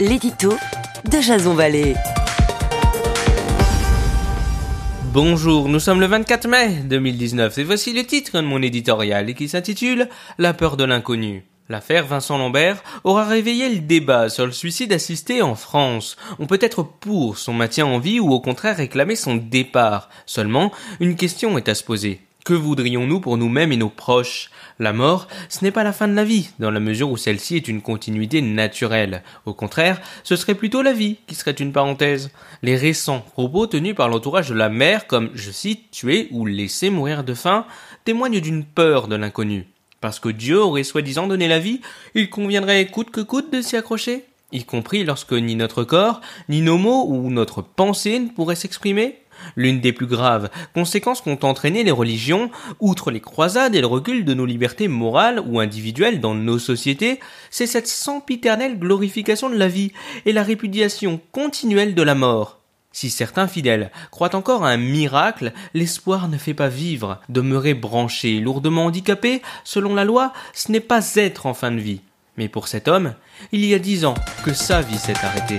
l'édito de Jason Vallée. Bonjour, nous sommes le 24 mai 2019 et voici le titre de mon éditorial qui s'intitule La peur de l'inconnu. L'affaire Vincent Lambert aura réveillé le débat sur le suicide assisté en France. On peut être pour son maintien en vie ou au contraire réclamer son départ. Seulement, une question est à se poser. Que voudrions-nous pour nous-mêmes et nos proches? La mort, ce n'est pas la fin de la vie, dans la mesure où celle-ci est une continuité naturelle. Au contraire, ce serait plutôt la vie qui serait une parenthèse. Les récents propos tenus par l'entourage de la mère, comme, je cite, tuer ou laisser mourir de faim, témoignent d'une peur de l'inconnu. Parce que Dieu aurait soi-disant donné la vie, il conviendrait coûte que coûte de s'y accrocher, y compris lorsque ni notre corps, ni nos mots ou notre pensée ne pourraient s'exprimer L'une des plus graves conséquences qu'ont entraîné les religions, outre les croisades et le recul de nos libertés morales ou individuelles dans nos sociétés, c'est cette sempiternelle glorification de la vie et la répudiation continuelle de la mort. Si certains fidèles croient encore à un miracle, l'espoir ne fait pas vivre. Demeurer branché, lourdement handicapé, selon la loi, ce n'est pas être en fin de vie. Mais pour cet homme, il y a dix ans que sa vie s'est arrêtée.